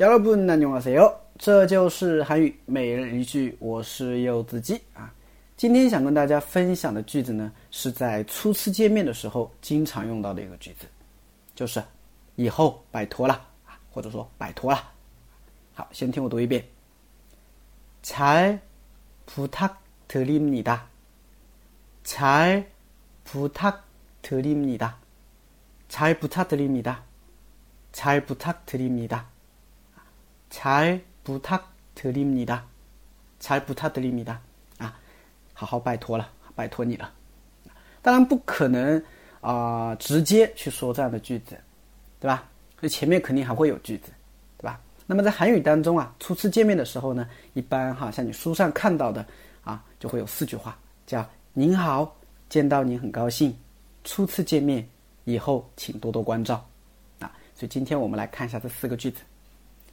여러분 안녕하세요. 这就是韩语每日一句，我是柚子鸡啊。今天想跟大家分享的句子呢，是在初次见面的时候经常用到的一个句子，就是以后拜托了啊，或者说拜托了。好，先听我读一遍。잘부탁드립니다 잘， 부탁드립니 다。 잘， 부탁드립니 다。 잘， 부탁드립니 다。 잘， 부탁드립니 다。 잘， 부탁드립니 다。 啊，好好拜托了，拜托你了。当然不可能啊，直接去说这样的句子，对吧？所以前面肯定还会有句子，对吧？那么在韩语当中啊，初次见面的时候呢，一般哈，像你书上看到的啊，就会有四句话，叫“您好，见到您很高兴，初次见面，以后请多多关照”，啊，所以今天我们来看一下这四个句子。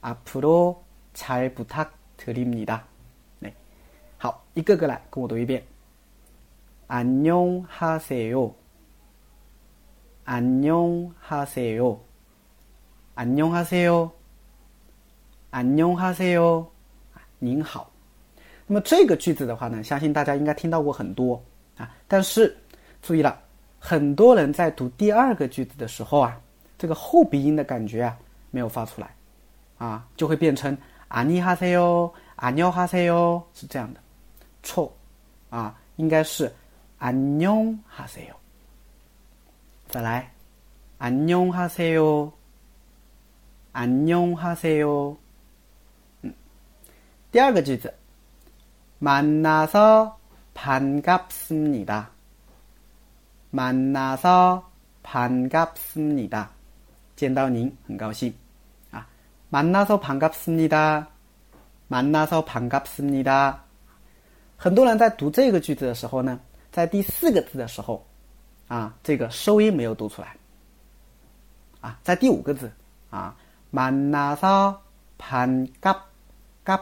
앞으로잘부탁드립니 다。 来，好，一个个来，跟我读一遍。안녕하세 요， 안녕하세 요， 안녕하세 요。 안녕하세 요， 您好。那么这个句子的话呢，相信大家应该听到过很多啊。但是注意了，很多人在读第二个句子的时候啊，这个后鼻音的感觉啊没有发出来 啊，就会变成안녕하세 요， 안녕하세 요， 是这样的，错啊，应该是안녕하세 요。 再来，안녕하세 요， 안녕하세 요。 第二个句子，만나서반갑습니 다。 만나서반갑습니 다。 见到您很高兴啊。 만나서반갑습니 다。 만나서반갑습니 다。 很多人在读这个句子的时候呢，在第四个字的时候啊，这个收音没有读出来啊。在第五个字啊，만나서반갑갑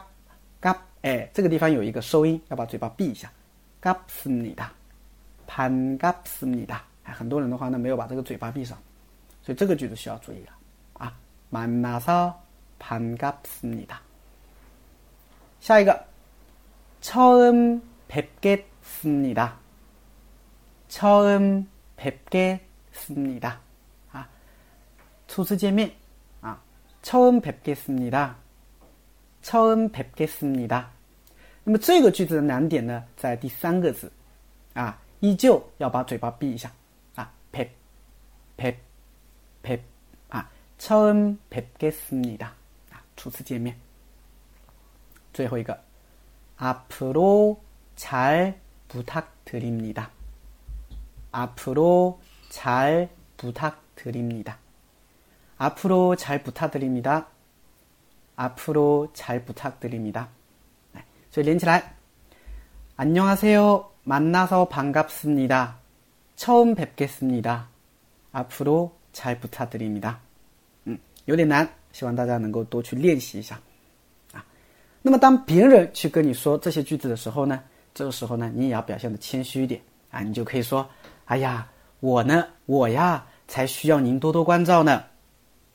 嘎，哎，这个地方有一个收音，要把嘴巴闭一下。嘎斯尼达，潘嘎斯尼达，哎，很多人的话呢没有把这个嘴巴闭上，所以这个句子需要注意了啊。만나서 반갑습니 다。 下一个，처음뵙겠습니 다。 처음뵙겠습니 다。 啊，初次见面啊，처음뵙겠습니 다。 처음뵙겠습니 다。 那么这个句子的难点呢，在第三个字，啊，依旧要把嘴巴闭一下，啊，뵙 뵙， 뵙， 啊，처음뵙겠습니 다， 啊， 初次见面。最后一个，앞으로잘부탁드립니 다， 앞으로잘부탁드립니 다， 앞으로잘부탁드립니 다。 앞으로잘부탁드립니 다。 所以连起来，안녕하세요만나서반갑습니 다。 처음뵙겠습니 다。 앞으로잘부탁드립니 다。 嗯，有点难， 希望大家能够多去练习一下啊。那么当别人去跟你说这些句子的时候呢，这个时候呢，你也要表现的谦虚一点啊，你就可以说：“哎呀，我呢，我呀，才需要您多多关照呢。”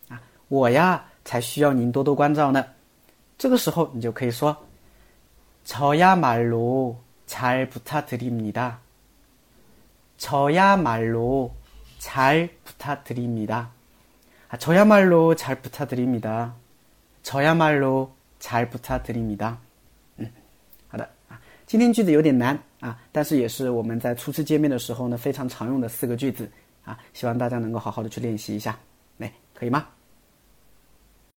啊，我呀。才需要您多多关照呢。这个时候你就可以说：“저야말로잘부탁드립니 다。 저야말로잘부탁드립니 다。 啊，저야말로잘부탁드립니 다。 저야말로잘부탁드립니 다。 嗯，好的啊，今天句子有点难啊，但是也是我们在初次见面的时候呢非常常用的四个句子啊，希望大家能够好好的去练习一下，来，可以吗？